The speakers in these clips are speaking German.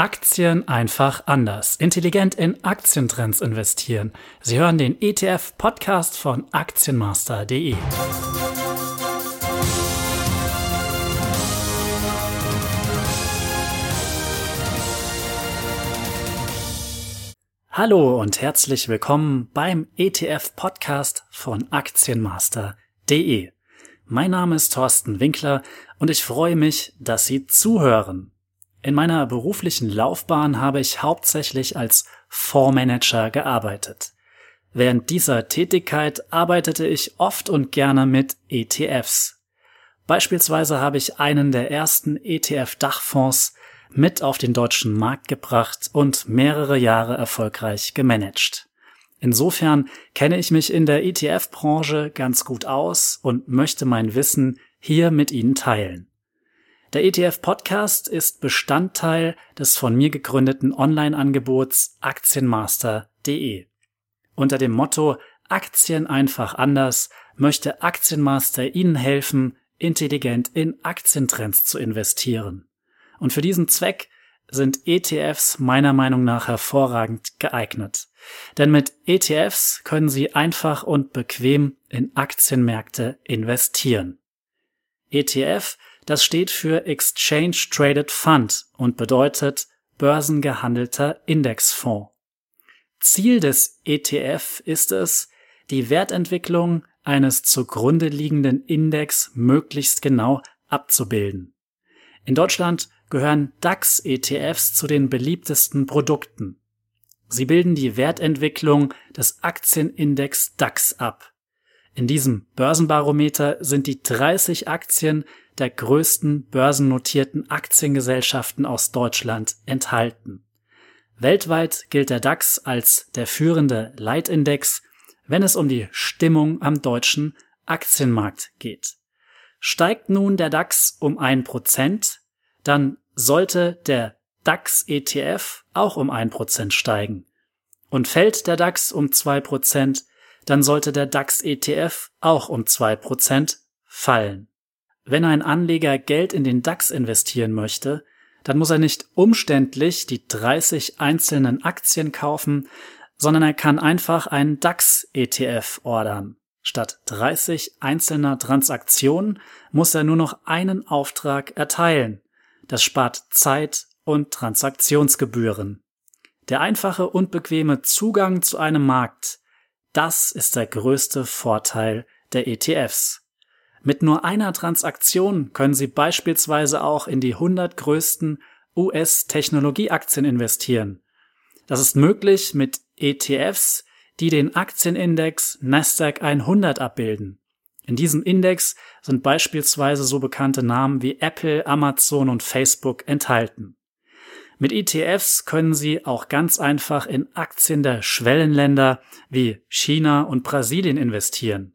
Aktien einfach anders. Intelligent in Aktientrends investieren. Sie hören den ETF-Podcast von Aktienmaster.de. Hallo und herzlich willkommen beim ETF-Podcast von Aktienmaster.de. Mein Name ist Thorsten Winkler und ich freue mich, dass Sie zuhören. In meiner beruflichen Laufbahn habe ich hauptsächlich als Fondsmanager gearbeitet. Während dieser Tätigkeit arbeitete ich oft und gerne mit ETFs. Beispielsweise habe ich einen der ersten ETF-Dachfonds mit auf den deutschen Markt gebracht und mehrere Jahre erfolgreich gemanagt. Insofern kenne ich mich in der ETF-Branche ganz gut aus und möchte mein Wissen hier mit Ihnen teilen. Der ETF Podcast ist Bestandteil des von mir gegründeten Online-Angebots Aktienmaster.de. Unter dem Motto Aktien einfach anders möchte Aktienmaster Ihnen helfen, intelligent in Aktientrends zu investieren. Und für diesen Zweck sind ETFs meiner Meinung nach hervorragend geeignet. Denn mit ETFs können Sie einfach und bequem in Aktienmärkte investieren. ETF das steht für Exchange Traded Fund und bedeutet börsengehandelter Indexfonds. Ziel des ETF ist es, die Wertentwicklung eines zugrunde liegenden Index möglichst genau abzubilden. In Deutschland gehören DAX-ETFs zu den beliebtesten Produkten. Sie bilden die Wertentwicklung des Aktienindex DAX ab. In diesem Börsenbarometer sind die 30 Aktien der größten börsennotierten Aktiengesellschaften aus Deutschland enthalten. Weltweit gilt der DAX als der führende Leitindex, wenn es um die Stimmung am deutschen Aktienmarkt geht. Steigt nun der DAX um ein Prozent, dann sollte der DAX ETF auch um ein Prozent steigen. Und fällt der DAX um zwei Prozent, dann sollte der DAX ETF auch um zwei Prozent fallen. Wenn ein Anleger Geld in den DAX investieren möchte, dann muss er nicht umständlich die 30 einzelnen Aktien kaufen, sondern er kann einfach einen DAX-ETF ordern. Statt 30 einzelner Transaktionen muss er nur noch einen Auftrag erteilen. Das spart Zeit und Transaktionsgebühren. Der einfache und bequeme Zugang zu einem Markt, das ist der größte Vorteil der ETFs. Mit nur einer Transaktion können Sie beispielsweise auch in die 100 größten US-Technologieaktien investieren. Das ist möglich mit ETFs, die den Aktienindex Nasdaq 100 abbilden. In diesem Index sind beispielsweise so bekannte Namen wie Apple, Amazon und Facebook enthalten. Mit ETFs können Sie auch ganz einfach in Aktien der Schwellenländer wie China und Brasilien investieren.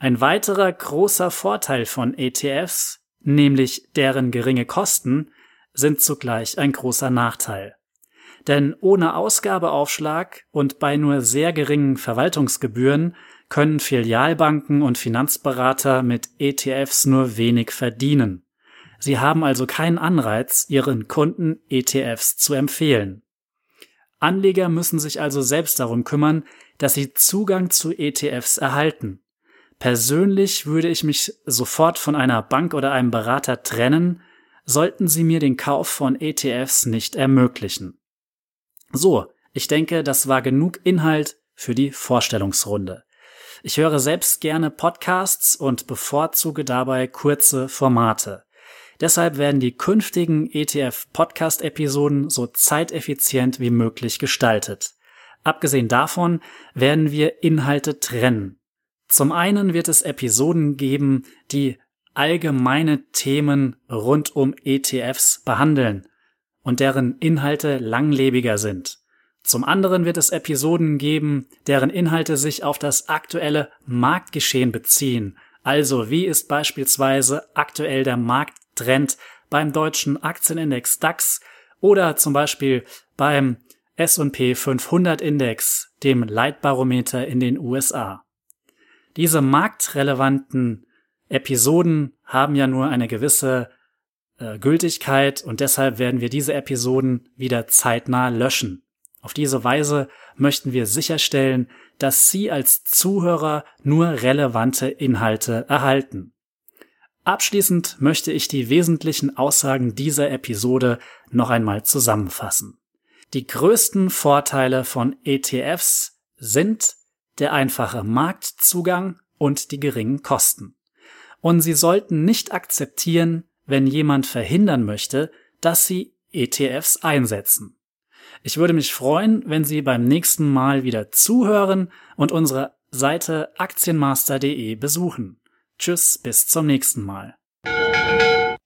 Ein weiterer großer Vorteil von ETFs, nämlich deren geringe Kosten, sind zugleich ein großer Nachteil. Denn ohne Ausgabeaufschlag und bei nur sehr geringen Verwaltungsgebühren können Filialbanken und Finanzberater mit ETFs nur wenig verdienen. Sie haben also keinen Anreiz, ihren Kunden ETFs zu empfehlen. Anleger müssen sich also selbst darum kümmern, dass sie Zugang zu ETFs erhalten. Persönlich würde ich mich sofort von einer Bank oder einem Berater trennen, sollten sie mir den Kauf von ETFs nicht ermöglichen. So, ich denke, das war genug Inhalt für die Vorstellungsrunde. Ich höre selbst gerne Podcasts und bevorzuge dabei kurze Formate. Deshalb werden die künftigen ETF-Podcast-Episoden so zeiteffizient wie möglich gestaltet. Abgesehen davon werden wir Inhalte trennen. Zum einen wird es Episoden geben, die allgemeine Themen rund um ETFs behandeln und deren Inhalte langlebiger sind. Zum anderen wird es Episoden geben, deren Inhalte sich auf das aktuelle Marktgeschehen beziehen. Also wie ist beispielsweise aktuell der Markttrend beim deutschen Aktienindex DAX oder zum Beispiel beim S&P 500 Index, dem Leitbarometer in den USA. Diese marktrelevanten Episoden haben ja nur eine gewisse äh, Gültigkeit und deshalb werden wir diese Episoden wieder zeitnah löschen. Auf diese Weise möchten wir sicherstellen, dass Sie als Zuhörer nur relevante Inhalte erhalten. Abschließend möchte ich die wesentlichen Aussagen dieser Episode noch einmal zusammenfassen. Die größten Vorteile von ETFs sind der einfache Marktzugang und die geringen Kosten. Und Sie sollten nicht akzeptieren, wenn jemand verhindern möchte, dass Sie ETFs einsetzen. Ich würde mich freuen, wenn Sie beim nächsten Mal wieder zuhören und unsere Seite aktienmaster.de besuchen. Tschüss, bis zum nächsten Mal.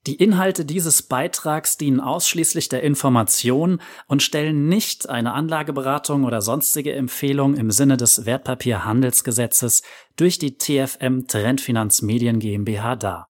Die Inhalte dieses Beitrags dienen ausschließlich der Information und stellen nicht eine Anlageberatung oder sonstige Empfehlung im Sinne des Wertpapierhandelsgesetzes durch die TFM Trendfinanzmedien GmbH dar.